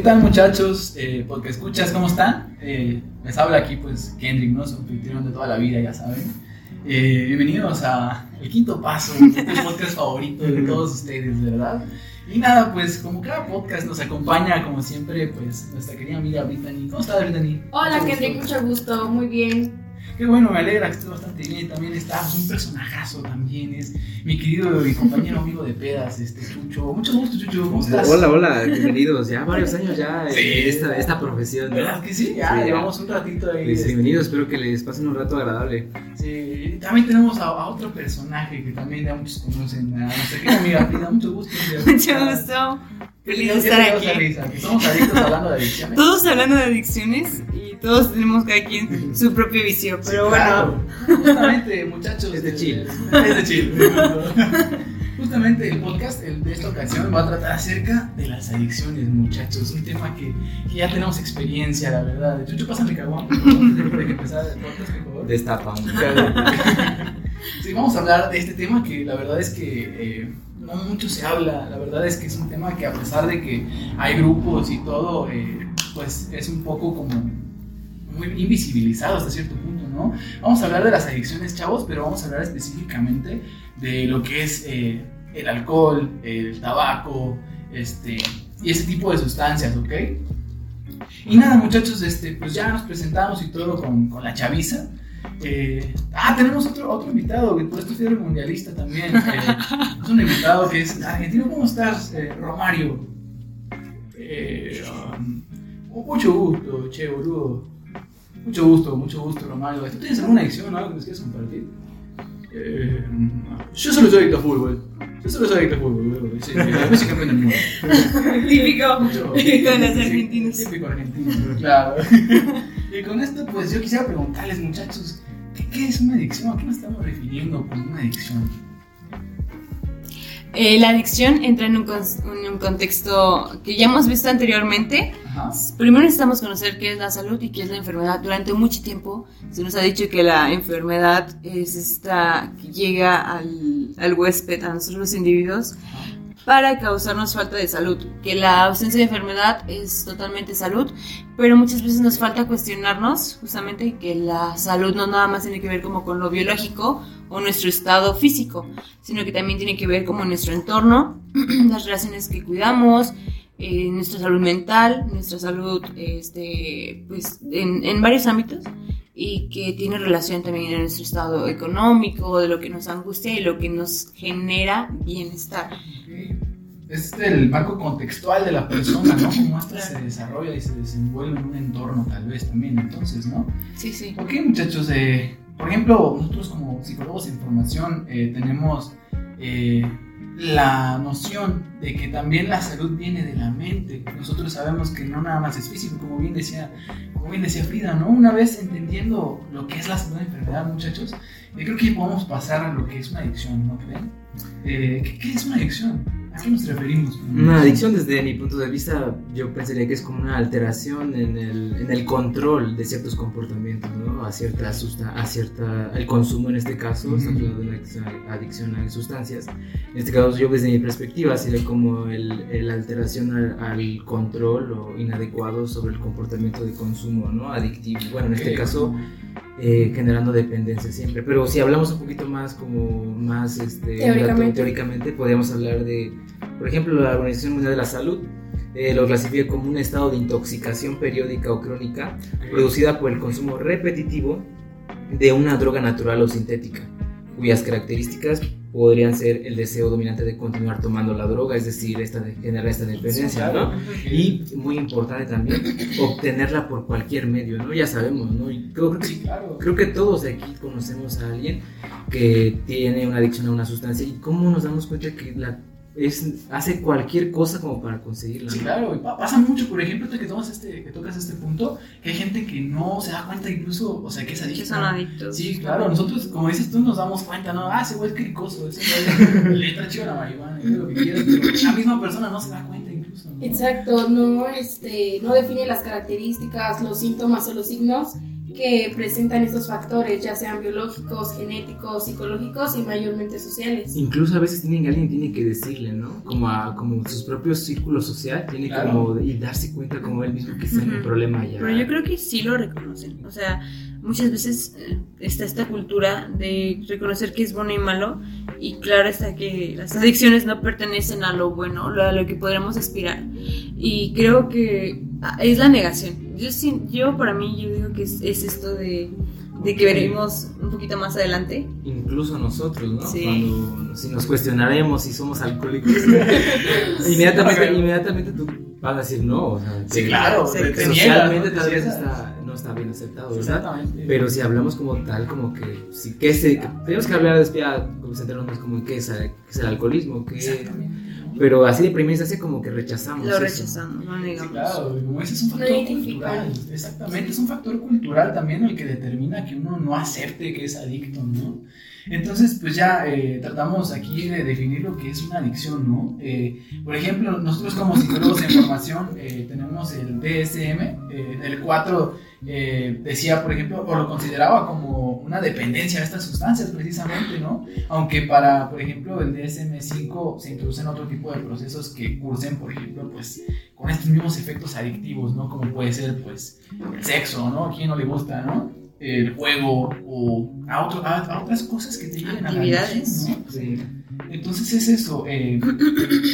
¿Qué tal muchachos? Eh, porque escuchas, ¿cómo están? Eh, les habla aquí pues Kendrick, ¿no? Su anfitrión de toda la vida, ya saben. Eh, bienvenidos a El Quinto Paso, este podcast favorito de todos ustedes, ¿verdad? Y nada, pues como cada podcast nos acompaña, como siempre, pues nuestra querida amiga Brittany. ¿Cómo estás, Brittany? Hola, Kendrick, mucho gusto, muy bien. Qué bueno, me alegra que estés bastante bien. También está un personajazo también, es mi querido y compañero amigo de pedas, este Chucho. Mucho gusto, Chucho, ¿cómo estás? Hola, hola, bienvenidos. Ya varios años ya en Sí. esta, esta profesión. ¿no? ¿Verdad que sí? Ya Sí, ya. llevamos un ratito ahí. Este, bienvenidos, espero que les pasen un rato agradable. Sí, también tenemos a, a otro personaje que también ya muchos conocen, a nuestra querida amiga Frida. Mucho gusto. Mucho gusto. Feliz de ¿Qué estar aquí. risa? Somos adictos hablando de adicciones. Todos hablando de adicciones y todos tenemos cada quien su propio vicio, pero Sí, bueno. claro. Justamente, muchachos. Es de eh, chill. Es de chill. Justamente el podcast el de esta ocasión va a tratar acerca de las adicciones, muchachos. Un tema que, que ya tenemos experiencia, la verdad. Chucho, pásame favor, antes de que empezar el podcast, por favor. Destapa. Sí, vamos a hablar de este tema que la verdad es que eh, no mucho se habla. La verdad es que es un tema que a pesar de que hay grupos y todo, eh, pues es un poco como muy invisibilizado hasta cierto punto, ¿no? Vamos a hablar de las adicciones, chavos, pero vamos a hablar específicamente de lo que es eh, el alcohol, el tabaco, este, y ese tipo de sustancias, ¿ok? Y nada, muchachos, este, pues ya nos presentamos y todo con, con la chaviza. Eh, ah, tenemos otro, otro invitado, que por esto es mundialista también. eh, es un invitado que es argentino. ¿Cómo estás, eh, Romario? Um, mucho gusto, che, boludo. Mucho gusto, mucho gusto, Romario. ¿Tú tienes alguna adicción o algo que nos quieras compartir? Yo solo soy adicto a fútbol. Yo solo soy adicto a fútbol, boludo. Sí, soy campeón del mundo. Típico. Típico de los argentinos. Típico argentino, claro. Y con esto, pues yo quisiera preguntarles, muchachos, ¿qué, qué es una adicción? ¿A qué nos estamos refiriendo con una adicción? Eh, la adicción entra en un, en un contexto que ya hemos visto anteriormente. Ajá. Primero necesitamos conocer qué es la salud y qué es la enfermedad. Durante mucho tiempo se nos ha dicho que la enfermedad es esta que llega al, al huésped, a nosotros los individuos, para causarnos falta de salud. Que la ausencia de enfermedad es totalmente salud, pero muchas veces nos falta cuestionarnos justamente que la salud no nada más tiene que ver como con lo biológico o nuestro estado físico, sino que también tiene que ver como nuestro entorno, las relaciones que cuidamos, eh, nuestra salud mental, nuestra salud este, pues, en, en varios ámbitos y que tiene relación también en nuestro estado económico, de lo que nos angustia y lo que nos genera bienestar. Ok. Es el marco contextual de la persona, ¿no? Cómo esta se desarrolla y se desenvuelve en un entorno, tal vez también, entonces, ¿no? Sí, sí. Ok, muchachos, eh, por ejemplo, nosotros como psicólogos en formación eh, tenemos eh, la noción de que también la salud viene de la mente. Nosotros sabemos que no nada más es físico, como bien decía, como bien decía Frida, ¿no? Una vez entendiendo lo que es la salud de enfermedad, muchachos, yo creo que podemos pasar a lo que es una adicción, ¿no creen? Eh, ¿qué, qué es una adicción? ¿A qué nos referimos? Una adicción desde mi punto de vista, yo pensaría que es como una alteración en el, en el control de ciertos comportamientos, ¿no? A cierta susta a cierta, el consumo en este caso, Ujú. estamos hablando de una adicción, adicción a sustancias. En este caso yo desde mi perspectiva sería como el, el alteración al, al control o inadecuado sobre el comportamiento de consumo, ¿no? Adictivo. Bueno, en este caso eh, generando dependencia siempre. Pero si hablamos un poquito más como más este, Teóricamente. teóricamente, podríamos hablar de, por ejemplo, la Organización Mundial de la Salud eh, lo clasifica como un estado de intoxicación periódica o crónica producida por el consumo repetitivo de una droga natural o sintética, cuyas características podrían ser el deseo dominante de continuar tomando la droga, es decir, esta de, generar esta dependencia, ¿no? Y muy importante también, obtenerla por cualquier medio, ¿no? Ya sabemos, ¿no? Y creo, creo que, creo que todos de aquí conocemos a alguien que tiene una adicción a una sustancia y cómo nos damos cuenta que la, es, hace cualquier cosa como para conseguirla. Sí, ¿no? claro, y pa- pasa mucho, por ejemplo, que, tomas este, que tocas este punto, que hay gente que no se da cuenta incluso, o sea, que es Que adicta. son adictos. Sí, claro, nosotros, como dices tú, nos damos cuenta, ¿no? Ah, ese güey es cricoso, ese güey le está chido la marihuana, y lo que quieras, pero la misma persona no se da cuenta incluso, ¿no? Exacto, no, este, no define las características, los síntomas o los signos que presentan estos factores, ya sean biológicos, genéticos, psicológicos y mayormente sociales. Incluso a veces tienen alguien tiene que decirle, ¿no? Como a como sus propios círculos social, tiene Claro. como y darse cuenta como él mismo que está en un Ujú. problema ya. Pero yo creo que sí lo reconocen. O sea, muchas veces eh, está esta cultura de reconocer que es bueno y malo. Y claro está que las adicciones no pertenecen a lo bueno, a lo que podríamos aspirar. Y creo que ah, es la negación. Yo, sí- yo para mí, yo digo que es, es esto de, de que veremos un poquito más adelante. Incluso nosotros, ¿no? Sí. Cuando si nos cuestionaremos si somos alcohólicos, inmediatamente, inmediatamente tú vas a decir no. O sea, Sí, claro. Sí, que socialmente tal vez está, no está bien aceptado, ¿verdad? Exactamente. Pero si hablamos como tal, como que, si, que se, que tenemos que hablar después, ya, como centrarnos como en qué es, qué es el alcoholismo, qué. Pero así de primera instancia como que rechazamos. Lo eso. rechazamos, lo Sí, negamos. claro, como ese es un No factor cultural. Exactamente, es un factor cultural también el que determina que uno no acepte que es adicto, ¿no? Entonces, pues ya eh, tratamos aquí de definir lo que es una adicción, ¿no? Eh, por ejemplo, nosotros como psicólogos en formación eh, tenemos el DSM, eh, el 4 eh, decía, por ejemplo, o lo consideraba como una dependencia de estas sustancias precisamente, ¿no? Aunque para, por ejemplo, el DSM-5 se introducen otro tipo de procesos que cursen, por ejemplo, pues con estos mismos efectos adictivos, ¿no? Como puede ser, pues, el sexo, ¿no? ¿A quién no le gusta, no? El juego o a, otro- a- a otras cosas que te lleven a la adicción, ¿no? Sí. Entonces es eso. eh,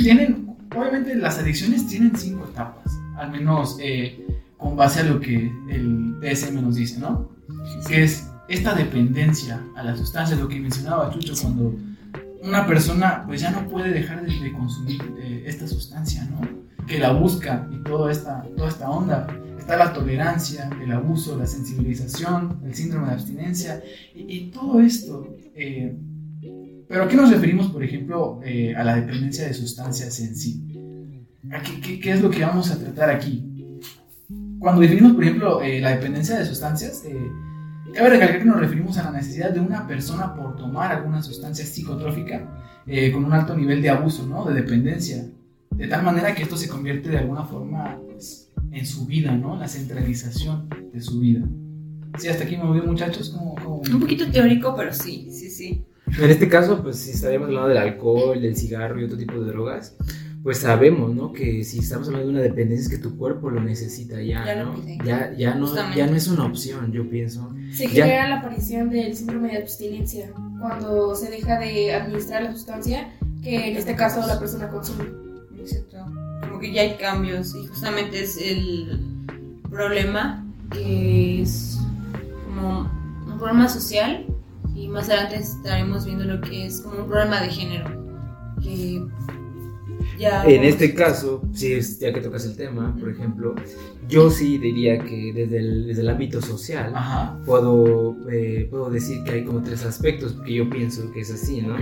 tienen, obviamente las adicciones tienen cinco etapas, al menos eh, con base a lo que el DSM nos dice, ¿no? Que es esta dependencia a la sustancia, lo que mencionaba Chucho, cuando una persona pues ya no puede dejar de, de consumir eh, esta sustancia, ¿no? Que la busca y toda esta, toda esta onda. Está la tolerancia, el abuso, la sensibilización, el síndrome de abstinencia y, y todo esto. eh, pero ¿a qué nos referimos, por ejemplo, eh, a la dependencia de sustancias en sí? ¿A qué, qué- qué es lo que vamos a tratar aquí? Cuando definimos, por ejemplo, eh, la dependencia de sustancias, eh, cabe recalcar que nos referimos a la necesidad de una persona por tomar alguna sustancia psicotrófica eh, con un alto nivel de abuso, ¿no? De dependencia. De tal manera que esto se convierte de alguna forma pues, en su vida, ¿no? La centralización de su vida. Sí, hasta aquí me voy, muchachos. ¿Cómo, cómo- Un poquito teórico, pero sí, sí, sí. En este caso, pues si estaríamos hablando del alcohol, del cigarro y otro tipo de drogas, pues sabemos, ¿no? Que si estamos hablando de una dependencia es que tu cuerpo lo necesita ya, Ya ¿no? Ya, ya, no, Justamente. ya no es una opción, yo pienso. Se Ya. genera la aparición del síndrome de abstinencia cuando se deja de administrar la sustancia que en este caso la persona consume. Exacto. Como que ya hay cambios y justamente es el problema que es como un problema social y más adelante estaremos viendo lo que es como un problema de género. Que ya En este caso, si es, ya que tocas el tema, por ejemplo, yo sí diría que desde el, desde el ámbito social Ajá. puedo, eh, puedo decir que hay como tres aspectos que yo pienso que es así, ¿no? ok.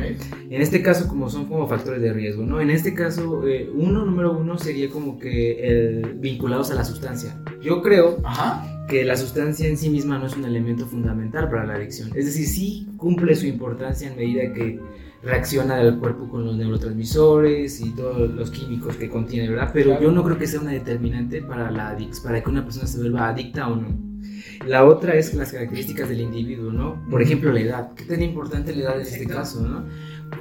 En este caso, como son como factores de riesgo, ¿no? En este caso, eh, uno, número uno, sería como que el, vinculados a la sustancia. Yo creo Ajá. que la sustancia en sí misma no es un elemento fundamental para la adicción. Es decir, sí cumple su importancia en medida que reacciona el cuerpo con los neurotransmisores y todos los químicos que contiene, ¿verdad? Pero Claro. yo no creo que sea una determinante para la para que una persona se vuelva adicta o no. La otra es las características del individuo, ¿no? Por ejemplo, la edad. ¿Qué tan importante la edad en este caso, no?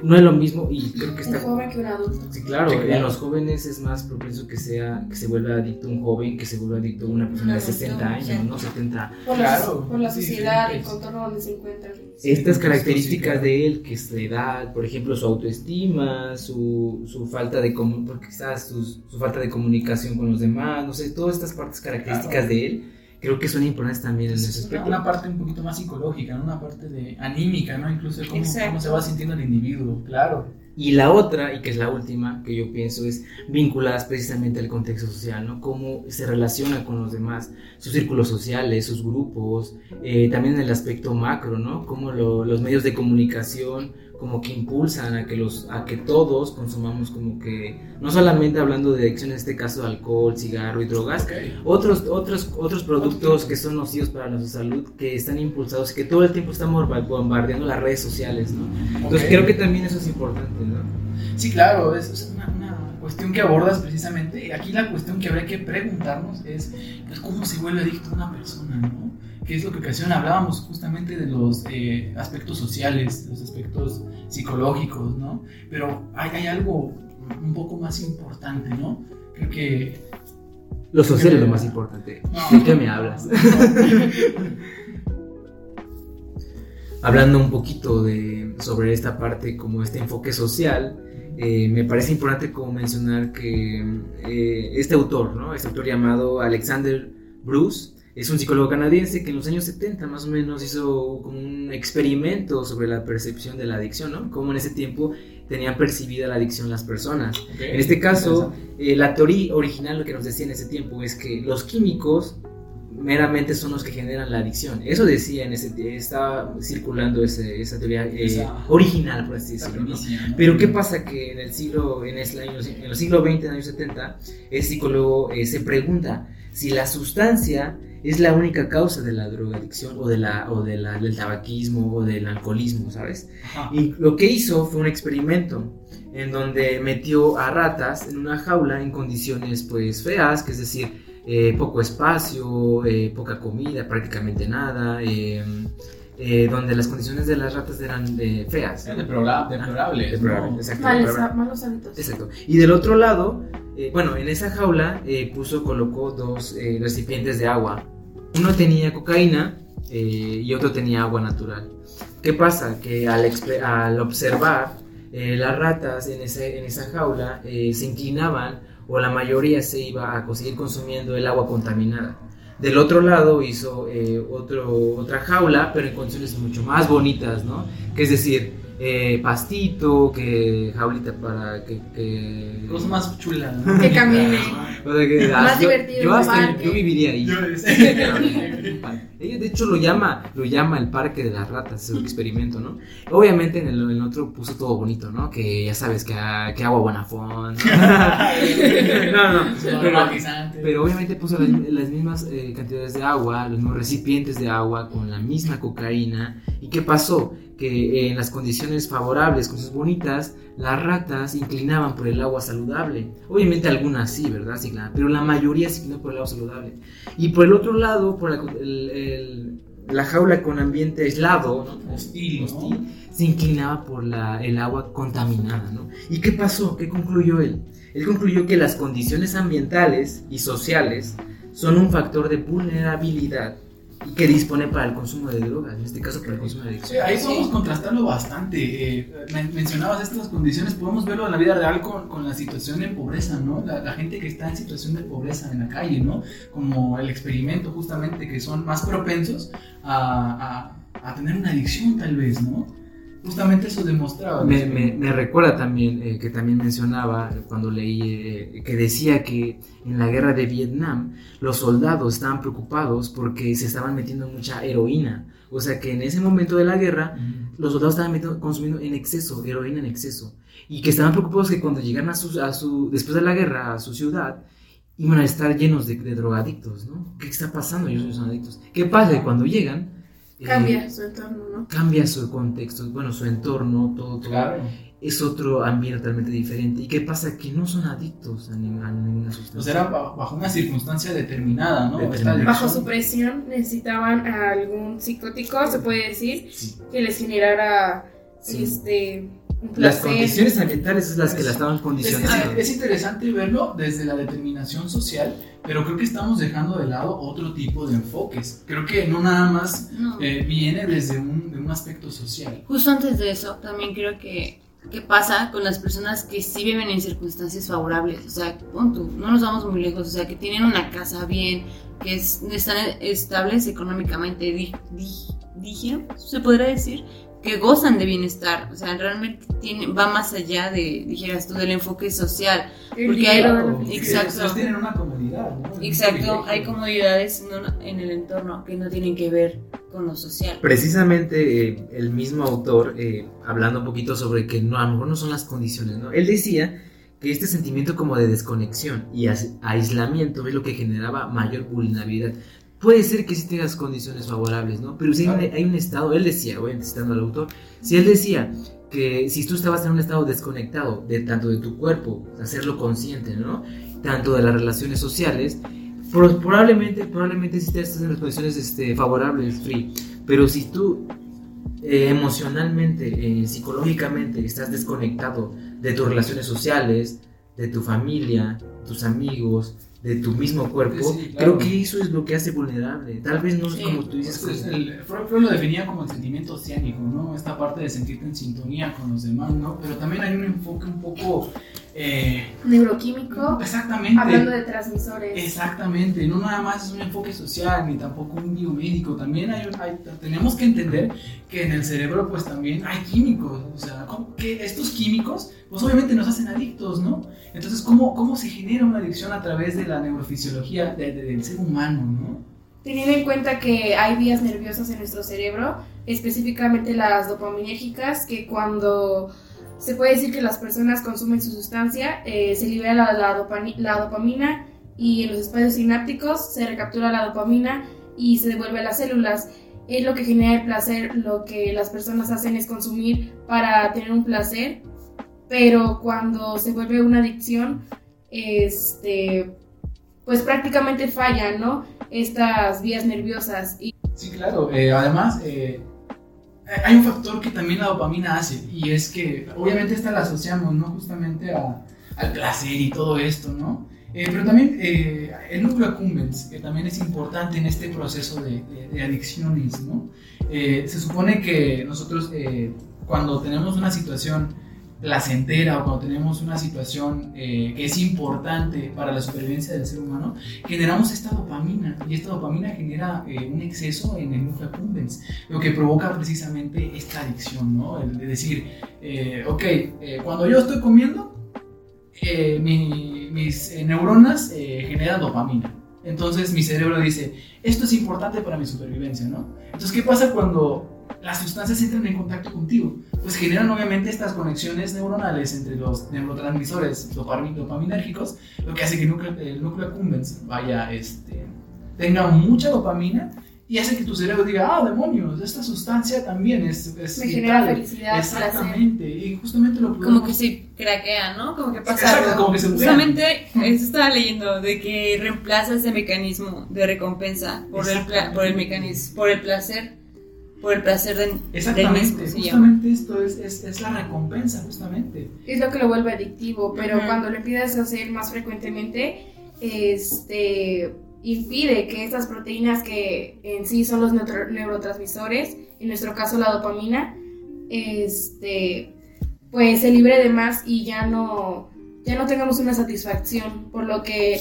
No es lo mismo y creo que Un está joven que un adulto. Sí, claro, Sí, claro. en los jóvenes es más propenso que sea que se vuelva adicto un joven que se vuelva adicto una persona de adulto, 60 años, sí. ¿no? 70. Por, Claro, la, por la sí, sociedad y el contorno donde se encuentra. Estas características sí, de él, que es la edad, por ejemplo, su autoestima, su, su falta de porque quizás su, su falta de comunicación con los demás, no sé, todas estas partes características Claro. de él, creo que son importantes también en ese Es una, aspecto. una parte un poquito más psicológica, ¿no? una parte de anímica, ¿no? Incluso de cómo, cómo se va sintiendo el individuo, claro. Y la otra, y que es la última, que yo pienso es vinculadas precisamente al contexto social, ¿no? Cómo se relaciona con los demás, sus círculos sociales, sus grupos, eh, también en el aspecto macro, ¿no? Cómo lo- los medios de comunicación como que impulsan a que, los, a que todos consumamos como que, no solamente hablando de adicción, en este caso alcohol, cigarro y drogas, Ok. otros, otros, otros productos que son nocivos para nuestra salud, que están impulsados, que todo el tiempo estamos bombardeando las redes sociales, ¿no? Entonces Ok. creo que también eso es importante, ¿no? Sí, claro, es, es una, una cuestión que abordas precisamente. Aquí la cuestión que habría que preguntarnos es, pues, ¿cómo se vuelve adicto una persona, no? ¿Qué es lo que ocasiona? Hablábamos justamente de los eh, aspectos sociales, los aspectos psicológicos, ¿no? Pero hay, hay algo un poco más importante, ¿no? Creo que... Lo social es lo más importante. No. ¿De qué me hablas? Hablando un poquito de, sobre esta parte, como este enfoque social, eh, me parece importante como mencionar que eh, este autor, ¿no? Este autor llamado Alexander Bruce, es un psicólogo canadiense que en los años 70 más o menos hizo como un experimento sobre la percepción de la adicción, ¿no? Cómo en ese tiempo tenían percibida la adicción las personas. En este caso, eh, la teoría original lo que nos decía en ese tiempo es que los químicos meramente son los que generan la adicción. Eso decía en ese estaba circulando ese- esa teoría eh, Esa- original, por así decirlo. ¿no? Pero ¿qué pasa? Que en el siglo, en el año, en el siglo XX, en los años 70, el psicólogo eh, se pregunta si la sustancia es la única causa de la drogadicción o, de la, o de la, del tabaquismo o del alcoholismo, ¿sabes? Ajá. Y lo que hizo fue un experimento en donde metió a ratas en una jaula en condiciones pues feas, que es decir, eh, poco espacio, eh, poca comida, prácticamente nada, eh, eh, donde las condiciones de las ratas eran feas. Era deplora- deplorable. Deplorable, ¿no? exacto, Males- deplorable. malos hábitos. Exacto. Y del otro lado, eh, bueno, en esa jaula eh, puso, colocó dos eh, recipientes de agua. Uno tenía cocaína eh, y otro tenía agua natural. ¿Qué pasa? Que al, observar eh, las ratas en, esa jaula eh, se inclinaban o la mayoría se iba a seguir consumiendo el agua contaminada. Del otro lado hizo otra jaula, pero en condiciones mucho más bonitas, ¿no? Que es decir, eh, pastito, que jaulita para que... que- Cosa más chula, ¿no? Que camine. o sea, que- Más yo, divertido, yo hasta- parque. yo viviría ahí. Yo- Ella de hecho lo llama, lo llama el parque de las ratas, es un experimento, ¿no? Obviamente en el, en el otro puso todo bonito, ¿no? Que ya sabes que, que agua Bonafón. no, no, pero, obviamente puso las, las mismas eh, cantidades de agua, los mismos recipientes de agua con la misma cocaína. ¿Y qué pasó? Que eh, en las condiciones favorables, cosas bonitas, las ratas inclinaban por el agua saludable. Obviamente algunas sí, ¿verdad? Sí, claro, pero la mayoría se inclinó por el agua saludable. Y por el otro lado, por la, el- el- la jaula con ambiente aislado, ¿no? Hostil, ¿no? Hostil, se inclinaba por la, el agua contaminada, ¿no? ¿Y qué pasó? ¿Qué concluyó él? Él concluyó que las condiciones ambientales y sociales son un factor de vulnerabilidad que dispone para el consumo de drogas, en este caso para el consumo de Sí, adicción. ahí podemos contrastarlo bastante. Eh, men- mencionabas estas condiciones, podemos verlo en la vida real con, con la situación de pobreza, ¿no? La, la gente que está en situación de pobreza en la calle, ¿no? Como el experimento justamente, que son más propensos a, a- a tener una adicción tal vez, ¿no? Justamente eso demostraba. Me, me- me recuerda también eh, que también mencionaba cuando leí eh, que decía que en la guerra de Vietnam los soldados estaban preocupados porque se estaban metiendo mucha heroína. O sea que en ese momento de la guerra Mm. los soldados estaban metiendo- consumiendo en exceso, heroína en exceso. Y que estaban preocupados que cuando llegaran a su, a su, después de la guerra a su ciudad, iban a estar llenos de, de drogadictos, ¿no? ¿Qué está pasando? Ellos son adictos. ¿Qué pasa? Cuando llegan... eh, Cambia su entorno, ¿no? cambia su contexto, bueno, su entorno, todo, todo. Claro. Es otro ambiente totalmente diferente. ¿Y qué pasa? Que no son adictos a, ni- a ninguna O sustancia. sea, era ba- bajo una circunstancia determinada, ¿no? Determinada. Bajo su presión necesitaban a algún psicótico, se puede decir, Sí. que les generara Sí. este, Las condiciones ambientales es las que la estaban Es, condicionando. es- es interesante verlo desde la determinación social, pero creo que estamos dejando de lado otro tipo de enfoques. Creo que no nada más No. eh, viene desde un, de un aspecto social. Justo antes de eso, también creo que qué pasa con las personas que sí viven en circunstancias favorables. O sea, pon tú, no nos vamos muy lejos, o sea, que tienen una casa bien, que es- están estables económicamente, di- di- se podría decir, que gozan de bienestar. O sea, realmente tiene, va más allá de, dijeras tú, del enfoque social. El Porque dinero hay- felicidad. Exacto. ellos tienen una comodidad, ¿no? Exacto, hay comodidades en el entorno que no tienen que ver con lo social. Precisamente eh, el mismo autor, eh, hablando un poquito sobre que no, a lo mejor no son las condiciones, ¿no? Él decía que este sentimiento como de desconexión y aislamiento es lo que generaba mayor vulnerabilidad. Puede ser que sí tengas condiciones favorables, ¿no? Pero si hay, un, hay un estado, él decía, obviamente citando al autor, si él decía que si tú estabas en un estado desconectado de tanto de tu cuerpo, hacerlo consciente, ¿no? Tanto de las relaciones sociales, Pro- probablemente, probablemente si te estás en las posiciones este, favorables, Free, pero si tú eh, emocionalmente, eh, psicológicamente estás desconectado de tus relaciones sociales, de tu familia, tus amigos, de tu mismo cuerpo, Sí, claro. creo que eso es lo que hace vulnerable. Tal vez no es Sí. como tú dices, Pues, como- el- Freud, Freud lo definía como el sentimiento oceánico, ¿no? Esta parte de sentirte en sintonía con los demás, ¿no? Pero también hay un enfoque un poco... eh, Neuroquímico, exactamente. hablando de transmisores. Exactamente, no nada más es un enfoque social ni tampoco un biomédico, también hay, hay- tenemos que entender que en el cerebro pues también hay químicos, o sea, ¿cómo que estos químicos pues obviamente nos hacen adictos, ¿no? Entonces, ¿cómo, cómo se genera una adicción a través de la neurofisiología de- de- del ser humano, ¿no? Teniendo en cuenta que hay vías nerviosas en nuestro cerebro, específicamente las dopaminérgicas, que cuando se puede decir que las personas consumen su sustancia, eh, se libera la, la la dopamina y en los espacios sinápticos se recaptura la dopamina y se devuelve a las células. Es lo que genera el placer, lo que las personas hacen es consumir para tener un placer, pero cuando se vuelve una adicción, este, pues prácticamente fallan, ¿no? Estas vías nerviosas. Y Sí, claro. Eh, además, eh, hay un factor que también la dopamina hace y es que obviamente esta la asociamos, ¿no? Justamente a- al placer y todo esto, ¿no? Eh, pero también eh, el núcleo accumbens, que también es importante en este proceso de, adicciones, ¿no? Eh, se supone que nosotros eh, cuando tenemos una situación placentera o cuando tenemos una situación eh, que es importante para la supervivencia del ser humano, generamos esta dopamina y esta dopamina genera eh, un exceso en el accumbens, lo que provoca precisamente esta adicción, ¿no? El de decir, eh, ok, eh, cuando yo estoy comiendo, mi- mis neuronas generan dopamina. Entonces mi cerebro dice, esto es importante para mi supervivencia, ¿no? Entonces, ¿qué pasa cuando las sustancias entran en contacto contigo? Pues generan obviamente estas conexiones neuronales entre los neurotransmisores dopami- dopaminérgicos, lo que hace que el núcleo, el núcleo accumbens vaya, este, tenga mucha dopamina y hace que tu cerebro diga, ah, demonios, esta sustancia también es, es me genera vital". felicidad, placer. Exactamente, y justamente lo Como podemos- que se craquea, ¿no? Como que pasa Exacto, algo. como que se. Justamente eso estaba leyendo de que reemplaza ese mecanismo de recompensa por el, por el mecanismo, por el placer, por el placer del Exactamente, mismo. justamente esto es, es, es la recompensa, justamente. Es lo que lo vuelve adictivo, pero cuando lo empiezas a hacer más frecuentemente, este impide que estas proteínas que en sí son los neurotransmisores, en nuestro caso la dopamina, este pues se libre de más y ya no ya no tengamos una satisfacción, por lo que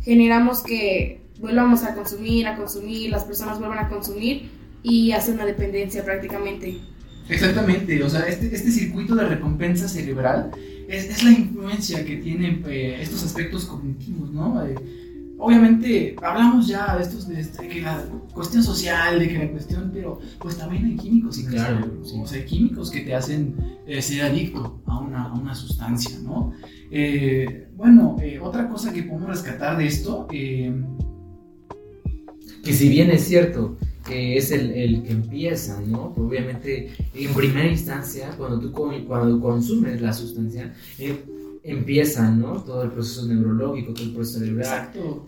generamos que volvamos a consumir, a consumir, las personas vuelvan a consumir y hace una dependencia prácticamente. Exactamente, o sea, este, este circuito de recompensa cerebral es, es la influencia que tienen eh, estos aspectos cognitivos, ¿no? Eh, obviamente hablamos ya de estos, de, este- que la cuestión social, de que la cuestión, pero pues también hay químicos, Sí, en claro, sí. o sea, hay químicos que te hacen eh, ser adicto a una, a una sustancia, ¿no? Eh, bueno, eh, otra cosa que podemos rescatar de esto, eh, que si bien es cierto que es el, el que empieza, ¿no? Obviamente, en primera instancia, cuando tú cuando consumes la sustancia, eh, empieza, ¿no? Todo el proceso neurológico, todo el proceso cerebral. exacto,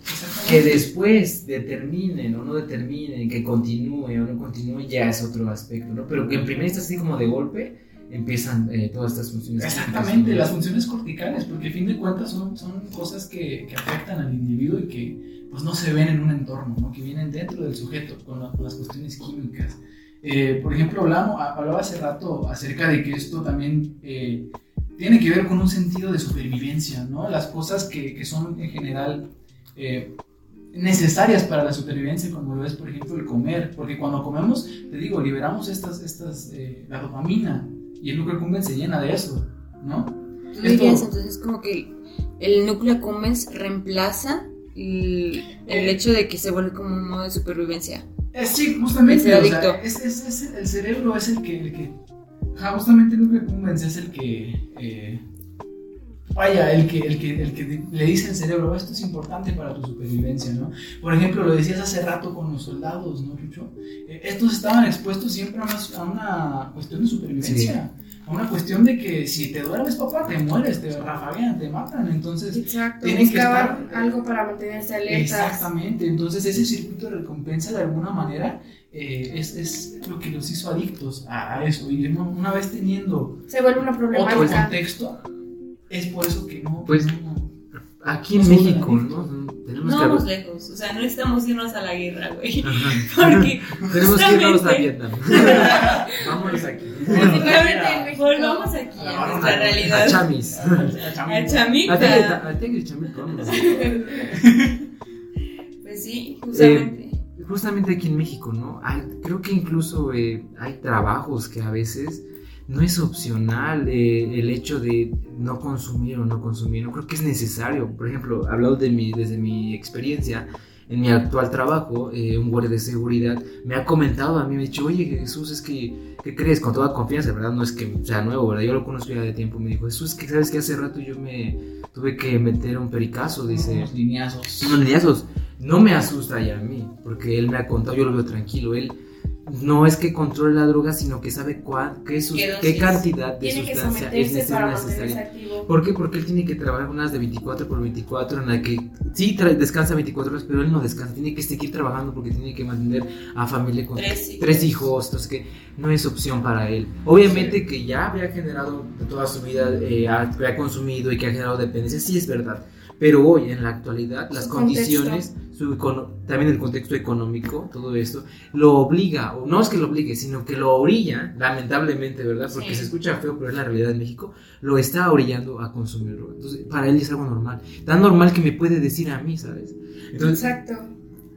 Que después determinen o no determinen, que continúe o no continúe, ya es otro aspecto, ¿no? Pero que en primera instancia, así como de golpe, empiezan eh, todas estas funciones. Exactamente, las funciones corticales, porque a fin de cuentas son, son cosas que, que afectan al individuo y que pues no se ven en un entorno, ¿no? que vienen dentro del sujeto con, la- con las cuestiones químicas. Eh, por ejemplo, hablamos, hablaba hace rato acerca de que esto también eh, tiene que ver con un sentido de supervivencia, ¿no? Las cosas que, que son en general eh, necesarias para la supervivencia, como lo es, por ejemplo, el comer, porque cuando comemos, te digo, liberamos estas, estas, la dopamina y el núcleo accumbens se llena de eso, ¿no? Tú dirías entonces como que el núcleo accumbens reemplaza el, el Eh. hecho de que se vuelve como un modo de supervivencia. Eh, sí, justamente, Es el o sea, adicto. es, es- es el cerebro es el que, el que ajá, justamente el es el que, eh, vaya, el que, el, que, el que le dice al cerebro, esto es importante para tu supervivencia, ¿no? Por ejemplo, lo decías hace rato con los soldados, ¿no, Chucho? Eh, estos estaban expuestos siempre a una, a una cuestión de supervivencia, una cuestión de que si te duermes, papá, te mueres, te rafaguean, te matan. Entonces, Exacto, tienen que estar- algo para mantenerse alertas. Exactamente, entonces ese circuito de recompensa de alguna manera eh, es, es lo que los hizo adictos a, eso. Y una- una vez teniendo Se vuelve una otro contexto, es por eso que no. Pues, no- Aquí en México. ¿no? Tenemos No que vamos lejos, o sea, no necesitamos irnos a la guerra, güey. Porque Tenemos que irnos a justamente- Vietnam. Vámonos aquí. Principalmente en México. Volvamos aquí a A- nuestra A realidad. Chamis. a- A A chamita. A. Pues sí, justamente. Justamente aquí en México, ¿no? Hay- creo que incluso eh, hay trabajos que a veces no es opcional eh, el hecho de no consumir o no consumir. No creo que es necesario. Por ejemplo, hablando de mi, desde mi experiencia, en mi actual trabajo, eh, un guardia de seguridad me ha comentado a mí, me ha dicho, oye Jesús, es que, ¿qué crees? Con toda confianza, ¿verdad? No es que sea nuevo, ¿verdad? Yo lo conozco ya de tiempo. Me dijo, Jesús, que sabes que hace rato yo me tuve que meter un pericazo, dice. unos lineazos. Unos lineazos. No me asusta ya a mí, porque él me ha contado, yo lo veo tranquilo. Él no es que controle la droga, sino que sabe cuán, qué, sus- ¿Qué cantidad de sustancia es necesaria. ¿Por qué? Porque él tiene que trabajar unas de 24 por 24 en la que sí descansa 24 horas, pero él no descansa, tiene que seguir trabajando porque tiene que mantener a familia con Tres hijos. tres hijos, entonces que no es opción para él. Obviamente que ya había generado toda su vida, eh, había consumido y que ha generado dependencia, sí es verdad. Pero hoy, en la actualidad, las condiciones, su también el contexto económico, todo esto, lo obliga, o no es que lo obligue, sino que lo orilla, lamentablemente, ¿verdad? Porque Sí. se escucha feo, pero es la realidad en México, lo está orillando a consumirlo. Entonces, para él es algo normal. Tan normal que me puede decir a mí, ¿sabes? Entonces, Exacto.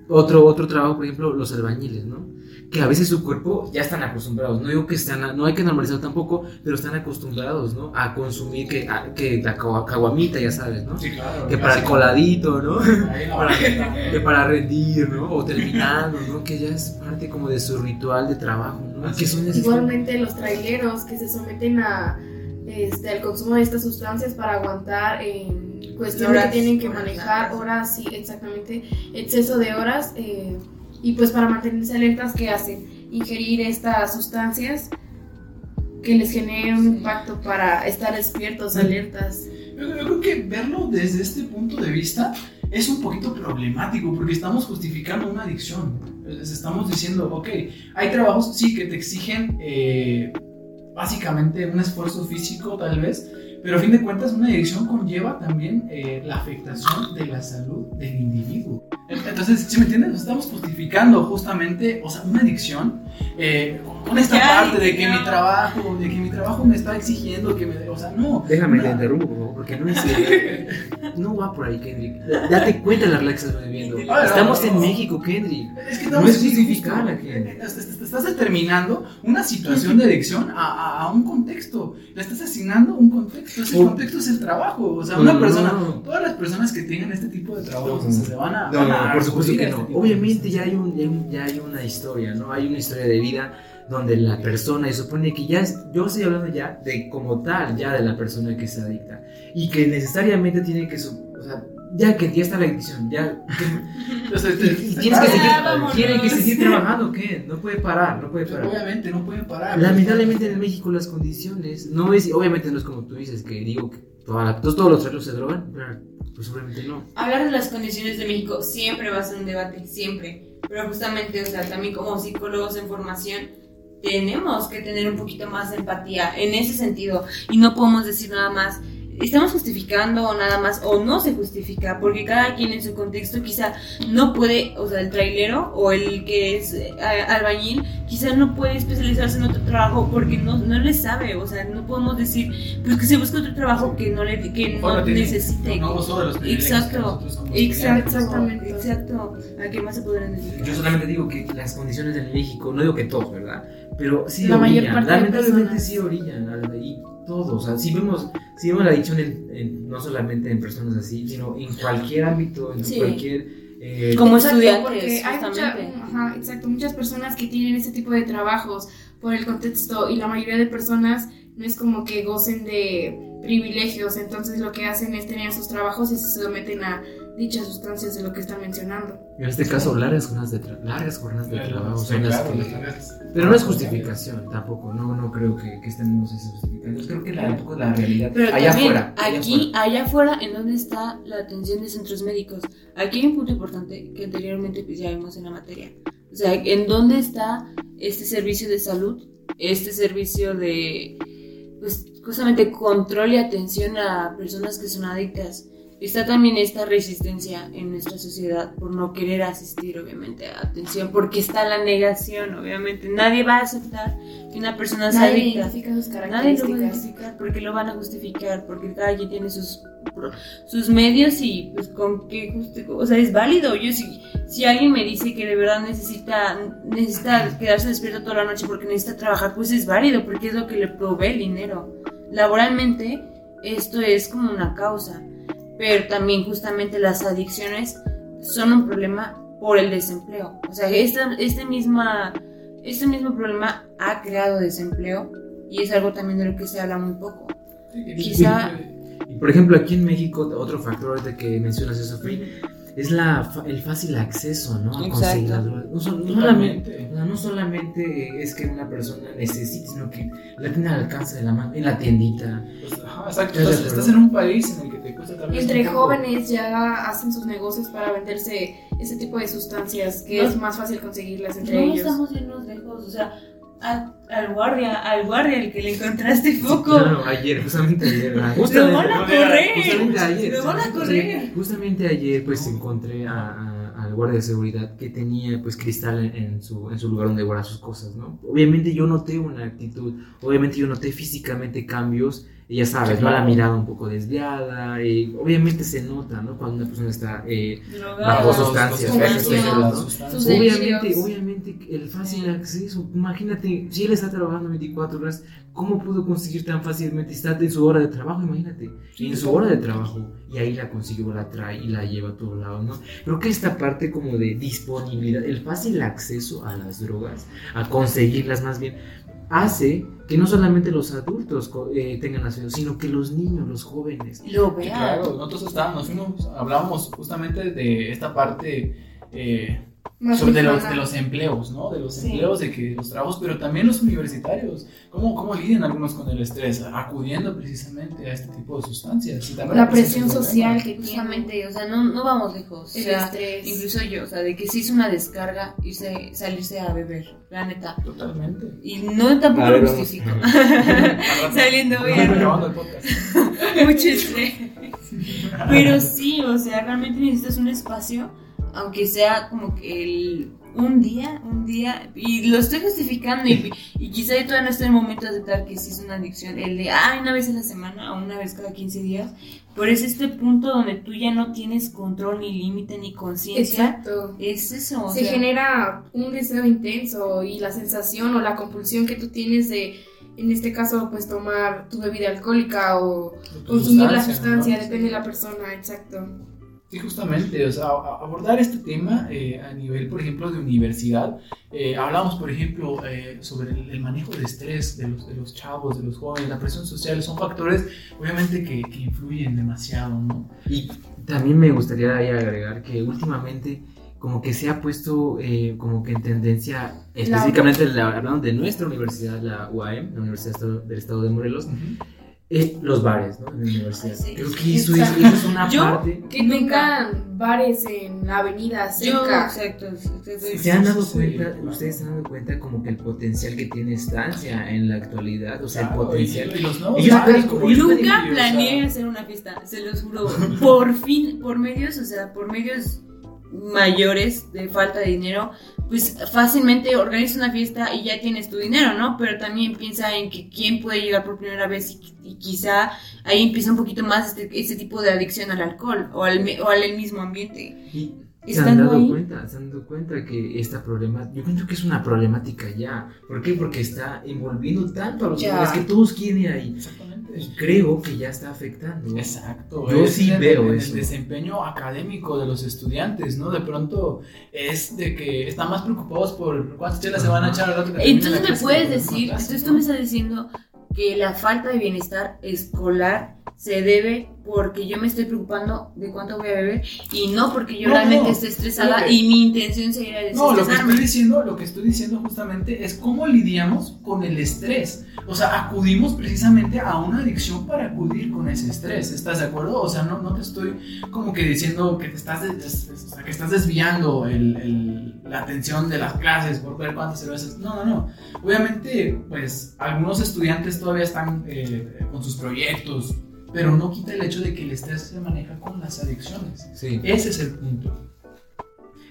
otro, otro trabajo, por ejemplo, los albañiles, ¿no? Que a veces su cuerpo ya están acostumbrados. No digo que están, no hay que normalizarlo tampoco, pero están acostumbrados, ¿no? A consumir que, a- que la cagua- caguamita, ya sabes, ¿no? Sí, claro. Que para el coladito, ¿no? Para, que para rendir, ¿no? O terminando, ¿no? Que ya es parte como de su ritual de trabajo, ¿no? Que son. Igualmente los traileros que se someten a este, al consumo de estas sustancias para aguantar en cuestión de que Horas. tienen que Horas manejar horas, sí, exactamente, exceso de horas eh, y pues para mantenerse alertas, ¿qué hacen? Ingerir estas sustancias que les generen un impacto para estar despiertos, alertas. Yo, creo que verlo desde este punto de vista es un poquito problemático porque estamos justificando una adicción. Estamos diciendo, ok, hay trabajos, sí, que te exigen eh, básicamente un esfuerzo físico tal vez, pero a fin de cuentas una adicción conlleva también eh, la afectación de la salud del individuo. Entonces, ¿sí me entiendes? Estamos justificando justamente, o sea, una adicción eh, con esta Ya, parte de que ya. mi trabajo, de que mi trabajo me está exigiendo que me, o sea, no. Déjame te una- interrumpo, por favor, porque no es. No va por ahí, Kendrick. Date cuenta de la realidad que estás viviendo. Ah, no, Estamos no. en México, Kendrick. Es que No estamos es justificar justo- a quién. est- est- Estás determinando una situación de adicción a, a- a un contexto. Le estás asignando un contexto. Ese Oh. contexto es el trabajo. O sea, No, una no, persona, no. todas las personas que tengan este tipo de trabajos No, o sea, se van a. No, van no, a por supuesto que no. este Obviamente ya, hay un- ya hay una historia, ¿no? Hay una historia de vida donde la persona, y supone que ya es, yo estoy hablando ya de como tal, ya de la persona que se adicta, y que necesariamente tiene que, su- o sea, ya que ya está la adicción, ya, Entonces, y- y tienes que seguir, que seguir trabajando, ¿qué? No puede parar, no puede parar. Obviamente no pueden parar. Lamentablemente en México las condiciones, no es, obviamente no es como tú dices, que digo que toda la- todos, todos los tratos se drogan, pero, pues obviamente no. Hablar de las condiciones de México siempre va a ser un debate, siempre. Pero justamente, o sea, también como psicólogos en formación, tenemos que tener un poquito más de empatía en ese sentido. Y no podemos decir nada más, estamos justificando o nada más, o no se justifica, porque cada quien en su contexto quizá no puede, o sea, el trailero o el que es eh, albañil, quizá no puede especializarse en otro trabajo porque no, no le sabe, o sea, no podemos decir, pues que se busque otro trabajo que no, le, que no necesite. No que Exacto, Exacto. Exactamente. Exacto. ¿A qué más se podrán dedicar? Yo solamente digo que las condiciones en México, no digo que todos, ¿verdad? Pero sí La mayor parte lamentablemente sí orillan, y todos, o sea, si vemos, si vemos la adicción en, en- no solamente en personas así, sino en cualquier ámbito, en Sí. cualquier... eh, Como Exacto, estudiantes, porque hay mucha- ajá, exacto, muchas personas que tienen este tipo de trabajos por el contexto y la mayoría de personas no es como que gocen de privilegios, entonces lo que hacen es tener sus trabajos y se someten a dichas sustancias de lo que están mencionando. En este caso, largas jornadas de, tra- largas jornadas de trabajo Sí, son las que- Pero no es justificación tampoco, no, no creo que, que estemos justificando. Yo creo que la, un poco la realidad Pero allá también, afuera. allá aquí, afuera. allá afuera, ¿en dónde está la atención de centros médicos? Aquí hay un punto importante que anteriormente pues, ya vimos en la materia. O sea, ¿en dónde está este servicio de salud? Este servicio de, pues, justamente control y atención a personas que son adictas. Está también esta resistencia en nuestra sociedad por no querer asistir, obviamente, a atención, porque está la negación, obviamente. Nadie va a aceptar que una persona sea Nadie identifica sus Nadie lo va a características. justificar porque lo van a justificar, porque cada quien tiene sus, sus medios y pues con qué justifico. O sea, es válido. Yo si, si alguien me dice que de verdad necesita, necesita quedarse despierto toda la noche porque necesita trabajar, pues es válido porque es lo que le provee el dinero. Laboralmente, esto es como una causa, pero también justamente las adicciones son un problema por el desempleo. O sea, esta, este misma este mismo problema ha creado desempleo y es algo también de lo que se habla muy poco. Quizá- Y por ejemplo, aquí en México, otro factor ahorita que mencionas eso, Free, es la, fa- el fácil acceso, ¿no? A Exacto. conseguir las drogas. No, sol- no solamente, Totalmente. o sea, no solamente es que una persona necesite, sino que la tiene al alcance de la mano, en la tiendita. Pues, ajá, exacto. Estoy de Estás, en un país en el que te cuesta vez Entre jóvenes ya hacen sus negocios para venderse ese tipo de sustancias que No. es más fácil conseguirlas entre No ellos. estamos yendo lejos, o sea, al guardia, al guardia el que le encontraste foco. Claro, ayer, justamente ayer. Lo Justamente, van a no, correr. justamente ayer. Lo van a correr. Justamente ayer pues encontré a, a- al guardia de seguridad que tenía pues cristal en, en su, en su lugar donde guarda sus cosas, ¿no? Obviamente yo noté una actitud, obviamente yo noté físicamente cambios, y ya sabes, ¿no? La mirada un poco desviada, y obviamente se nota, ¿no? Cuando una persona está... eh. Bajo sustancias, ¿no? sustancias. Sus Obviamente, obviamente el fácil acceso, imagínate, si él está trabajando 24 horas, ¿cómo pudo conseguir tan fácilmente? Está en su hora de trabajo, imagínate, Sí, en su hora de trabajo, y ahí la consiguió, la trae y la lleva a todos lados, ¿no? Creo que esta parte como de disponibilidad, el fácil acceso a las drogas, a conseguirlas más bien, hace que no solamente los adultos co- eh, tengan acceso, sino que los niños, los jóvenes. Lo Sí, vean. claro, nosotros estábamos, hablábamos justamente de esta parte eh, sobre de los, de los empleos, ¿no? De los Sí. empleos, de que los trabajos, pero también los universitarios. ¿Cómo, ¿Cómo lidian algunos con el estrés? Acudiendo precisamente a este tipo de sustancias. Y también La presión social que. Justamente, o sea, no, no vamos lejos. O El sea, estrés. incluso yo, o sea, de que se hizo una descarga irse, salirse a beber, la neta. Totalmente. Y no tampoco lo justifico. Saliendo al bien. Mucho estrés. Pero sí, o sea, realmente necesitas un espacio, aunque sea como que el, un día, un día, y lo estoy justificando, y, y quizá yo todavía no estoy en el momento de aceptar que sí es una adicción, el de, ah, una vez a la semana o una vez cada 15 días, pero es este punto donde tú ya no tienes control, ni límite, ni conciencia. Exacto. Es eso, o Se sea, genera un deseo intenso y la sensación o la compulsión que tú tienes de, en este caso, pues tomar tu bebida alcohólica o consumir la sustancia, depende de la persona, exacto. Sí, justamente, o sea, abordar este tema eh, a nivel, por ejemplo, de universidad. Eh, hablamos, por ejemplo, eh, sobre el, el manejo de estrés de los, de los chavos, de los jóvenes, la presión social, son factores, obviamente, que, que influyen demasiado, ¿no? Y también me gustaría ahí agregar que últimamente como que se ha puesto eh, como que en tendencia, específicamente la- hablando de nuestra universidad, la UAM, la Universidad del Estado de Morelos, eh, los bares, ¿no? En la universidad. Ay, sí. Creo que eso es, eso es una Yo- parte... Que tengan bares en la avenida yo, cerca. exacto. ¿Se han dado Sí, cuenta, claro. ustedes se han dado cuenta como que el potencial que tiene estancia en la actualidad? O sea, el potencial... Y, y los nuevos Ellos bares, como Nunca planeé hacer una fiesta, se los juro. Por fin, por medios, o sea, por medios mayores de falta de dinero, pues fácilmente organiza una fiesta y ya tienes tu dinero, ¿no? Pero también piensa en que quién puede llegar por primera vez y, quizá ahí empieza un poquito más este, este tipo de adicción al alcohol o al, o al mismo ambiente. Y se han dado ahí, cuenta, se han dado cuenta que esta problemática, yo pienso que es una problemática ya. ¿Por qué? Porque está envolviendo tanto a los jóvenes que todos quieren ir ahí. Exactamente. Y creo que ya está afectando. Exacto. Yo es sí veo eso. El desempeño académico de los estudiantes, ¿no? De pronto es de que están más preocupados por cuántas chelas se van a echar al rato que termine Entonces me puedes decir, entonces tú me estás diciendo que la falta de bienestar escolar se debe porque yo me estoy preocupando de cuánto voy a beber y no porque yo No, realmente no. esté estresada que- y mi intención sería No, lo que desestresarme. estoy diciendo, lo que estoy diciendo justamente es cómo lidiamos con el estrés. O sea, acudimos precisamente a una adicción para acudir con ese estrés. ¿Estás de acuerdo? O sea, no, no te estoy como que diciendo que te estás, o sea, que estás desviando el- el- la atención de las clases por ver cuántas cervezas. No, no, no. Obviamente, pues algunos estudiantes todavía están eh, con sus proyectos, pero no quita el hecho de que el estrés se maneja con las adicciones. Sí. Ese es el punto.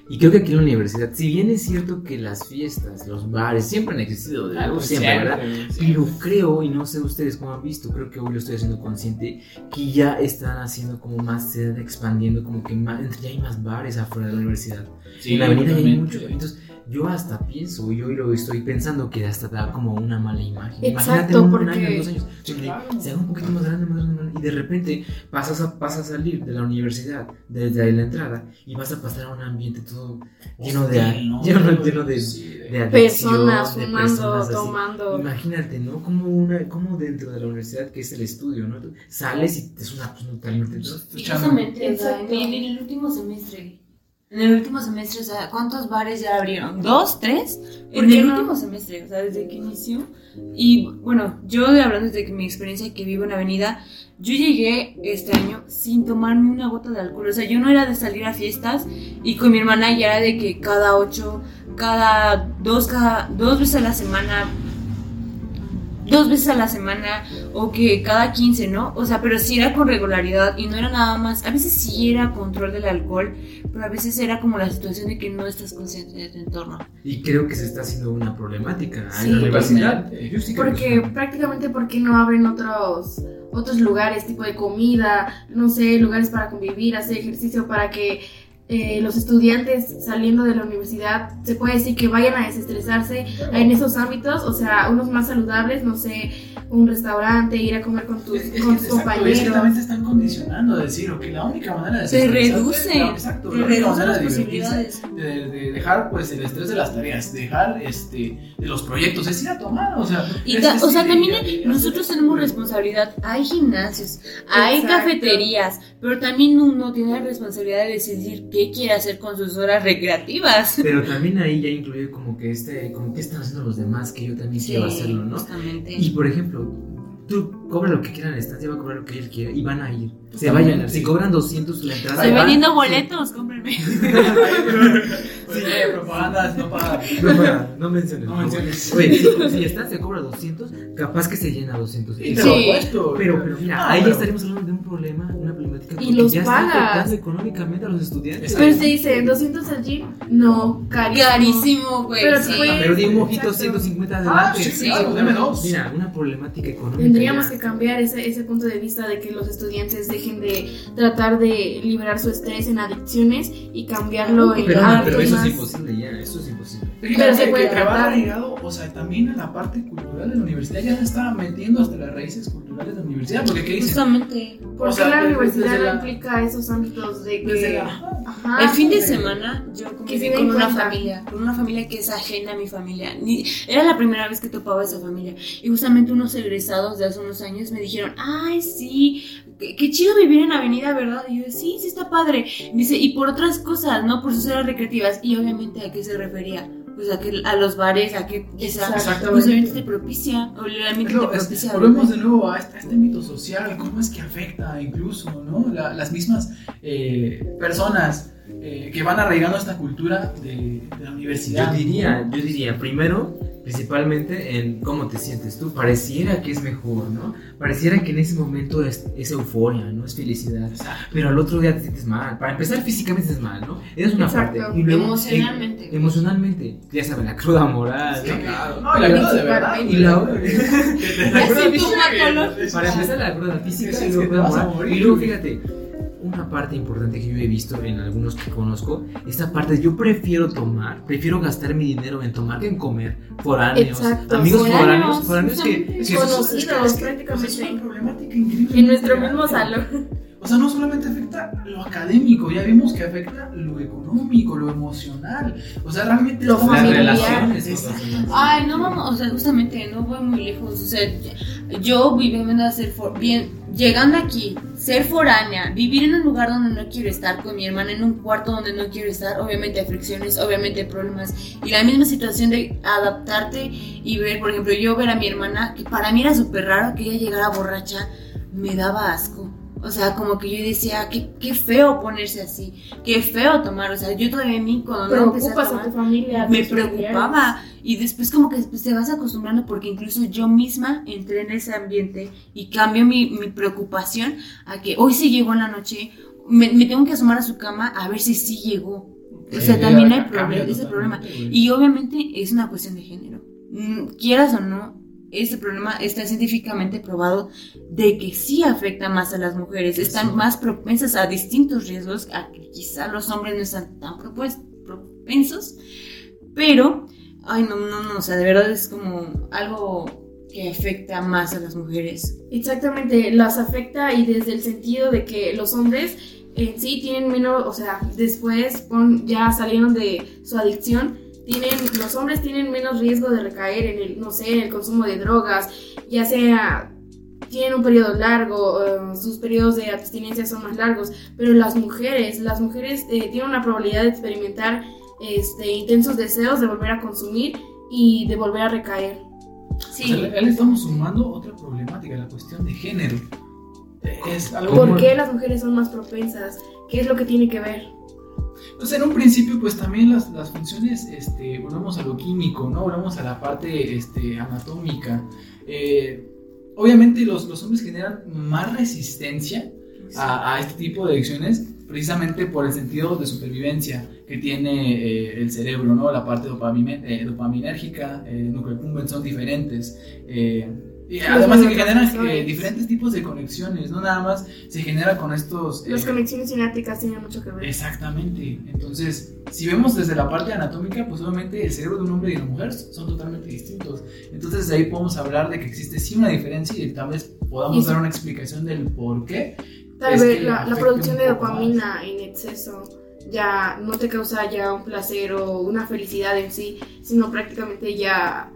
Y creo que aquí en la universidad, si bien es cierto que las fiestas, los bares siempre han existido, de algo pues siempre, ¿verdad? siempre. Pero creo, y no sé ustedes cómo han visto, creo que hoy lo estoy haciendo consciente, que ya están haciendo como más, se están expandiendo, como que más, ya hay más bares afuera de la universidad. Sí, en la avenida hay muchos. Entonces, yo hasta pienso, y hoy lo estoy pensando, que hasta da como una mala imagen. Exacto, Imagínate en un porque- año, en dos años, Claro. se haga un poquito más grande, más grande, más grande, y de repente pasas a, vas a salir de la universidad, desde la entrada, y vas a pasar a un ambiente todo lleno de, ¿no? lleno, lleno de, Sí, de- de adicción, Personas de fumando, personas tomando. Imagínate, ¿no? Como, una, como dentro de la universidad, que es el estudio, ¿no? Tú sales y te suena pues, totalmente. ¿no? Y Escuchando. justamente, en el último semestre, en el último semestre, o sea, ¿cuántos bares ya abrieron? ¿Dos? ¿Tres? ¿Por En el no? último semestre, o sea, desde que inició. Y bueno, yo hablando desde que mi experiencia que vivo en Avenida, yo llegué este año sin tomarme una gota de alcohol. O sea, yo no era de salir a fiestas y con mi hermana ya era de que cada ocho, cada dos, cada dos veces a la semana dos veces a la semana o que cada 15, ¿no? O sea, pero sí era con regularidad y no era nada más. A veces sí era control del alcohol, pero a veces era como la situación de que no estás consciente de tu entorno. Y creo que se está haciendo una problemática Sí, en la universidad. sí creo Porque que- prácticamente porque no abren otros otros lugares, tipo de comida, no sé, lugares para convivir, hacer ejercicio para que eh, los estudiantes saliendo de la universidad se puede decir que vayan a desestresarse en esos ámbitos, o sea, unos más saludables, no sé, un restaurante, ir a comer con tus, Es, es con que, tus exacto, es que compañeros. también te están condicionando a decir, ok, la única manera de desestresarte- reduce, la- exacto, te la única manera de divertirse, de, de dejar pues el estrés de las tareas, dejar este de los proyectos, es ir a tomar, o sea, Y ta- o sea, también ir- ir- nosotros tenemos responsabilidad. Hay gimnasios, hay Exacto. cafeterías, pero también uno tiene la responsabilidad de decidir qué quiere hacer con sus horas recreativas. Pero también ahí ya incluye como que este, como que están haciendo los demás, que yo también quiero hacerlo, ¿no? Justamente. Y por ejemplo, tú cobra lo que quieran, la estancia va a cobrar lo que él quiera y van a ir. Se Totalmente. vayan, si cobran 200 la entrada. Estoy vendiendo sí. boletos, cómprenme. Pues, eh, propagandas no pagan. No, menciones. No menciones. Oye, si, si estancia cobra 200, capaz que se llena 200. Sí, Sí. Pero, pero mira, Ah, ahí pero- estaríamos hablando de un problema, una problemática. Y porque los ya está pagas. afectando económicamente a los estudiantes. Pero se dice, 200 al gym, no, carísimo. Carísimo, güey. Pero sí. pues- Pero di un mojito Exacto. 150 Ah, adelante. sí, dos. Mira, una problemática económica. Tendríamos que cambiar ese, ese punto de vista de que los estudiantes dejen de tratar de liberar su estrés en adicciones y cambiarlo en Pero, no, hábitos pero eso más. es imposible ya, eso es imposible. Pero se puede tratar. arraigado, o sea, también en la parte cultural de la universidad ya se está metiendo hasta las raíces culturales de la universidad, porque ¿qué dicen? Justamente. Porque O sea, la universidad la- implica esos ámbitos de que... Desde la- Ajá. El fin de semana yo Que conviví con una cuenta. familia, con una familia que es ajena a mi familia. Ni- era la primera vez que topaba esa familia. Y justamente unos egresados de hace unos años me dijeron, ay, sí, qué, qué chido vivir en Avenida, ¿verdad? Y yo, sí, sí está padre. Dice, y por otras cosas, ¿no? Por sus horas recreativas. Y obviamente a qué se refería. Pues a, que, a los bares, a que esa, pues obviamente te propicia, o el ambiente te Pero, es- propicia. volvemos de nuevo a este, a este mito social, cómo es que afecta incluso, ¿no? La- las mismas eh, personas eh, que van arraigando esta cultura de, de la Yo universidad. diría, yo diría, primero, principalmente en cómo te sientes tú. Pareciera que es mejor, ¿no? Pareciera que en ese momento es, es euforia, ¿no? Es felicidad. Exacto. Pero al otro día te sientes mal. Para empezar, físicamente te sientes mal, ¿no? Esa es una Exacto. parte. Y luego, Emocionalmente. eh, emocionalmente. Ya sabes, la cruda moral, ¿no? Claro. No, y la verdad de verdad. Y la otra. Para empezar, la cruda física es luego moral. Y luego, fíjate, una parte importante que yo he visto en algunos que conozco, esta parte, yo prefiero tomar, prefiero gastar mi dinero en tomar que en comer. Foráneos, Exacto, amigos foráneos, foráneos, foráneos que, que Conocidos. Es que- es prácticamente. es una problemática increíble. En nuestro mismo salón. O sea, no solamente afecta lo académico, ya vimos que afecta lo económico, lo emocional. O sea, realmente Lo. Las relaciones. Ay, no vamos, o sea, justamente no voy muy lejos. O sea, yo viviendo a ser for- bien, llegando aquí, ser foránea, vivir en un lugar donde no quiero estar con mi hermana, en un cuarto donde no quiero estar, obviamente hay fricciones, obviamente problemas. Y la misma situación de adaptarte y ver, por ejemplo, yo ver a mi hermana, que para mí era súper raro que ella llegara borracha, me daba asco. O sea, como que yo decía, qué, qué feo ponerse así, qué feo tomar. O sea, yo todavía a mí cuando no empecé a Preocupas a tomar, tu familia. a me preocupaba y después como que después te vas acostumbrando porque incluso yo misma entré en ese ambiente y cambió mi, mi preocupación a que hoy sí llegó en la noche, me, me tengo que asomar a su cama a ver si sí llegó. O sea, Sí, también hay problema, ese problema. Y obviamente es una cuestión de género. Mm, Quieras o no, este problema está científicamente probado de que sí afecta más a las mujeres, están Sí. más propensas a distintos riesgos, a que quizá los hombres no están tan propensos, pero, ay, no, no, no, o sea, de verdad es como algo que afecta más a las mujeres. Exactamente, las afecta y desde el sentido de que los hombres en sí tienen menos, o sea, después pon- ya salieron de su adicción, tienen, los hombres tienen menos riesgo de recaer en el, no sé, en el consumo de drogas, ya sea tienen un periodo largo, eh, sus periodos de abstinencia son más largos, pero las mujeres, las mujeres eh, tienen una probabilidad de experimentar este, intensos deseos de volver a consumir y de volver a recaer. Sí, O sea, le- le estamos sumando otra problemática, la cuestión de género. Es algo ¿Por muy- qué las mujeres son más propensas? ¿Qué es lo que tiene que ver? Pues en un principio, pues también las, las funciones, este, volvemos a lo químico, ¿no? Volvemos a la parte este, anatómica. Eh, obviamente los, los hombres generan más resistencia a, este tipo de adicciones precisamente por el sentido de supervivencia que tiene eh, el cerebro, ¿no? La parte dopamine- eh, dopaminérgica, eh, son diferentes. eh, y además de que generan eh, diferentes tipos de conexiones, no nada más se genera con estos... Las eh, conexiones sinápticas tienen mucho que ver. Exactamente. Entonces, si vemos desde la parte anatómica, pues obviamente el cerebro de un hombre y de una mujer son totalmente distintos. Entonces, de ahí podemos hablar de que existe sí una diferencia y tal vez podamos Y- dar una explicación del por qué. Tal vez la, la producción de dopamina en exceso ya no te causa ya un placer o una felicidad en sí, sino prácticamente ya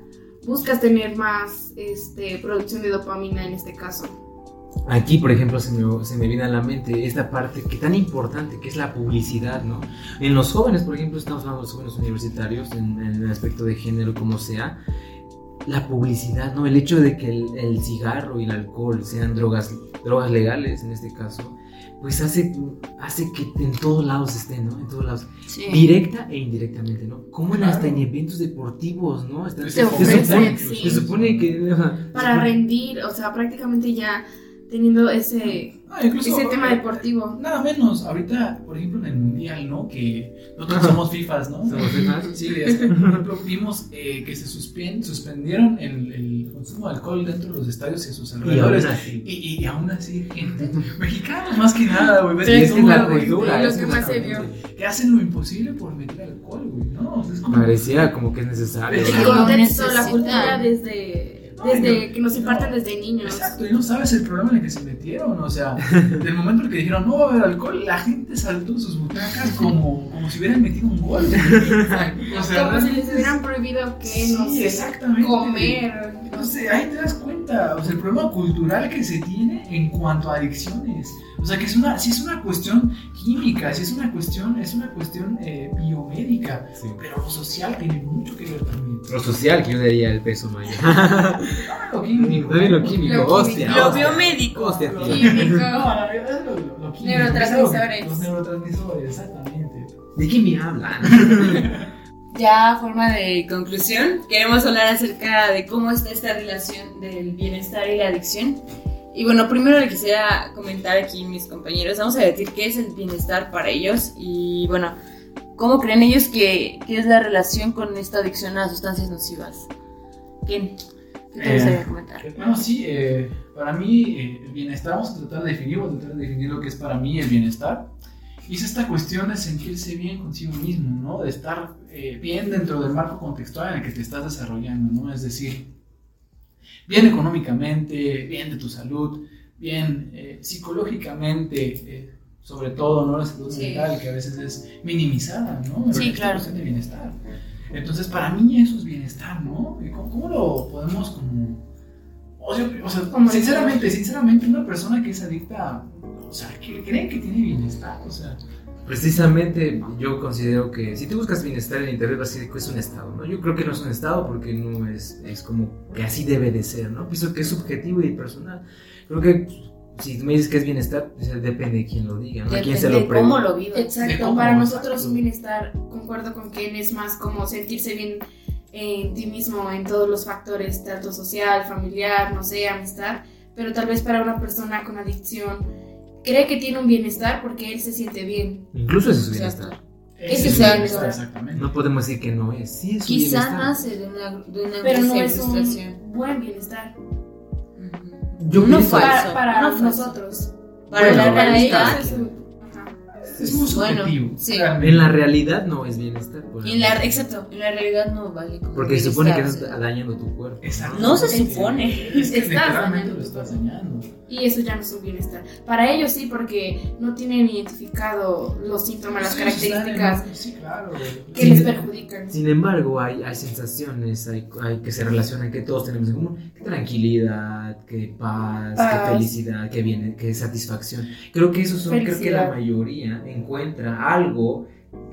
buscas tener más este, producción de dopamina en este caso. Aquí, por ejemplo, se me, se me viene a la mente esta parte que tan importante que es la publicidad, ¿no? En los jóvenes, por ejemplo, estamos hablando de los jóvenes universitarios, en, en el aspecto de género, como sea, la publicidad, ¿no? El hecho de que el, el cigarro y el alcohol sean drogas, drogas legales, en este caso, pues hace, hace que en todos lados estén, ¿no? En todos lados. sí. Directa e indirectamente, ¿no? Como en hasta Claro. en eventos deportivos, ¿no? Están- Se se, ofrecen, supone, sí. se supone que... se Para supone- rendir, o sea, prácticamente ya teniendo ese, Ah, incluso, ese tema eh, deportivo. Nada menos, ahorita, por ejemplo, en el Mundial, ¿no? Que nosotros somos FIFAs, ¿no? Somos FIFAs. Sí, es por ejemplo, vimos eh, que se suspien- suspendieron el, el consumo de alcohol dentro de los estadios y a sus Y aún alrededores. así. Y, y, y aún así, gente, mexicanos más que nada, güey. ves Sí, que es que la cultura, lo es que más la se cultura. vio. Que hacen lo imposible por meter alcohol, güey, ¿no? O sea, es como- Pareciera como que es necesario. El contexto, la cultura desde, desde no, que nos no. imparten desde niños. Exacto, y no sabes el problema en el que se metieron, o sea, del momento en que dijeron no va a haber alcohol, la gente saltó de sus butacas como, como si hubieran metido un gol. O sea, Como si les hubieran prohibido que, Sí, no sé, exactamente. comer. No sé, ahí te das cuenta, o sea, el problema cultural que se tiene en cuanto a adicciones. O sea, que es una, si es una cuestión química, si es una cuestión, es una cuestión eh, biomédica, Sí. pero lo social tiene mucho que ver también. Lo social, que yo diría el peso mayor. No, lo químico. También lo químico, Lo hostia. químico. Lo hostia. biomédico. Hostia, Lo- tío. Químico. No, la verdad es lo, lo- lo químico. Neurotransmisores. Los neurotransmisores, exactamente. ¿De qué me hablan? Ya a forma de conclusión, queremos hablar acerca de cómo está esta relación del bienestar y la adicción. Y bueno, primero le quisiera comentar aquí mis compañeros, vamos a decir qué es el bienestar para ellos y bueno, cómo creen ellos que, que es la relación con esta adicción a sustancias nocivas. ¿Quién? ¿Qué te Eh, gustaría comentar? Bueno, sí, eh, para mí eh, el bienestar, vamos a tratar de definir, vamos a tratar de definir lo que es para mí el bienestar. Y es esta cuestión de sentirse bien consigo mismo, ¿no? De estar eh, bien dentro del marco contextual en el que te estás desarrollando, ¿no? Es decir, bien económicamente, bien de tu salud, bien eh, psicológicamente, eh, sobre todo, ¿no? La salud Sí. mental, que a veces es minimizada, ¿no? Sí, Esta claro. de bienestar. Entonces, para mí eso es bienestar, ¿no? ¿Y ¿Cómo, cómo lo podemos como... O sea, o sea, Como sinceramente, sinceramente, una persona que es adicta, o sea, que cree que tiene bienestar, o sea... Precisamente yo considero que si tú buscas bienestar en internet vas a decir que es un estado, ¿no? Yo creo que no es un estado porque no es, es como que así debe de ser, ¿no? Pienso que es subjetivo y personal. Creo que si me dices que es bienestar, pues, depende de quién lo diga, ¿no? A quién se Depende lo de cómo lo vivas. De Exacto, cómo, para nosotros un bienestar, concuerdo con Ken, es más como sentirse bien en ti mismo, en todos los factores, tanto social, familiar, no sé, amistad, pero tal vez para una persona con adicción cree que tiene un bienestar porque él se siente bien. Incluso es Exacto. bienestar. Ese es es el bienestar, bienestar. exactamente. No podemos decir que no es. Sí, es Quizá bienestar. nace de una, de una Pero no es un buen bienestar. Yo No pienso- falso. para, para no falso. nosotros. Para Bueno, la realidad. Es muy Bueno, subjetivo. sí. realmente. En la realidad no es bienestar. por en la, exacto, en la realidad no vale como Porque se supone que estás dañando tu cuerpo. Exacto. No se supone. Es que Estás dañando lo estás dañando. Y eso ya no es un bienestar. Para ellos sí, porque no tienen identificado los síntomas, las Sí, características Sí, claro. que Sí. les perjudican. Sin embargo, hay, hay sensaciones hay, hay que se relacionan que todos tenemos en común. Que tranquilidad, que paz, Paz. que felicidad, que, viene, que satisfacción. Creo que esos son, creo que Felicidad. la mayoría encuentra algo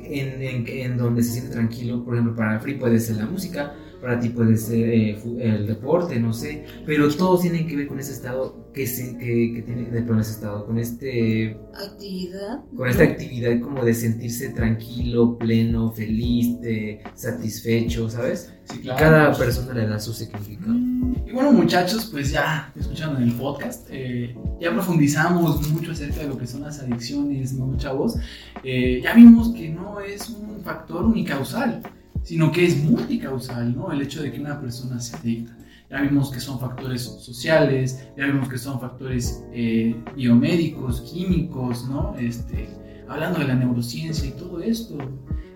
en, en, en donde se siente tranquilo. Por ejemplo, para Free puede ser la música, para ti puede ser eh, el deporte, no sé. Pero todos tienen que ver con ese estado que, se, que, que tiene, de- con ese estado, con este Actividad. con esta actividad como de sentirse tranquilo, pleno, feliz, de, satisfecho, ¿sabes? Sí, Y claro. cada persona le da su significado. Y bueno, muchachos, pues ya escucharon en el podcast, eh, ya profundizamos mucho acerca de lo que son las adicciones, ¿no, chavos? Eh, ya vimos que no es un factor unicausal, sino que es multicausal, ¿no? El hecho de que una persona se adicta. Ya vimos que son factores sociales, ya vimos que son factores eh, biomédicos, químicos, ¿no? Este, hablando de la neurociencia y todo esto.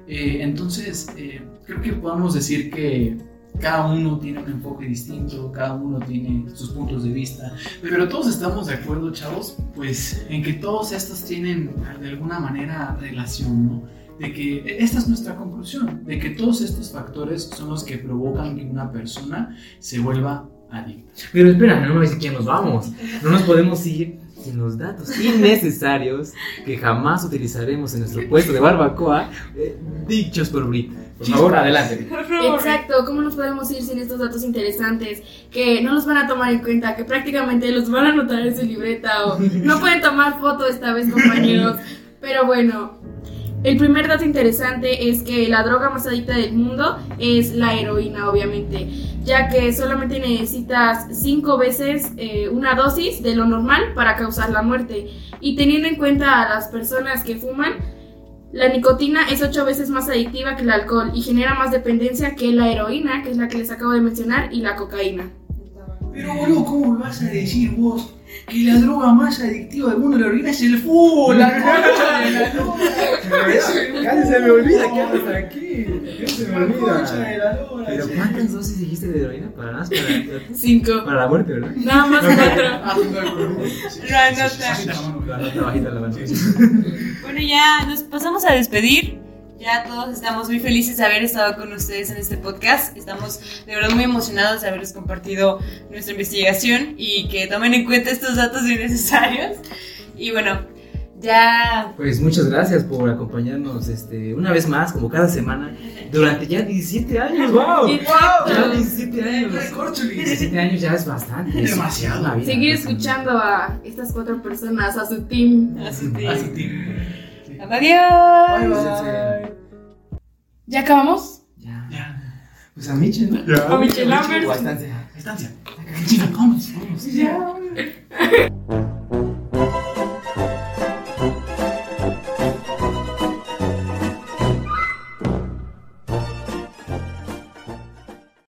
Eh, entonces, eh, creo que podemos decir que cada uno tiene un enfoque distinto, cada uno tiene sus puntos de vista, pero todos estamos de acuerdo, chavos, pues en que todos estos tienen de alguna manera relación, ¿no? De que esta es nuestra conclusión, de que todos estos factores son los que provocan que una persona se vuelva adicta. Pero espera, no me dice que nos vamos. No nos podemos ir sin los datos innecesarios que jamás utilizaremos en nuestro puesto de barbacoa, eh, dichos por Brit. Por favor, adelante. Exacto, ¿cómo nos podemos ir sin estos datos interesantes que no los van a tomar en cuenta, que prácticamente los van a anotar en su libreta o no pueden tomar foto esta vez, compañeros? Pero bueno, el primer dato interesante es que la droga más adicta del mundo es la heroína, obviamente, ya que solamente necesitas cinco veces eh, una dosis de lo normal para causar la muerte. Y teniendo en cuenta a las personas que fuman, la nicotina es ocho veces más adictiva que el alcohol y genera más dependencia que la heroína, que es la que les acabo de mencionar, y la cocaína. Pero boludo, ¿cómo vas a decir vos que la droga más adictiva del mundo de la orina es el fútbol? La concha de la lora. Casi se me olvida que andas aquí. Se me La concha de olvida. la lora. Pero ¿cuántas dosis dijiste de heroína? Para nada, para, Cinco. para la muerte, ¿verdad? Nada más cuatro. Ah, no. sí, la nota bajita la mano. Bueno, ya nos pasamos a despedir. Ya todos estamos muy felices de haber estado con ustedes en este podcast. Estamos de verdad muy emocionados de haberles compartido nuestra investigación y que tomen en cuenta estos datos innecesarios. Y bueno, ya Pues muchas gracias por acompañarnos este, una vez más, como cada semana, durante ya 17 años. ¡Wow! Ya 17 años. Recorcholis. 17 años ya es bastante. es Demasiado. la vida. Seguir escuchando a estas cuatro personas, a su team. así A su tiempo. Sí. Adiós. Bye, bye. ¿Ya acabamos? Ya. Ya. Pues a Michel, ¿no? A Michel Lambert. Bastante. Estancia. China, vamos, vamos. Ya.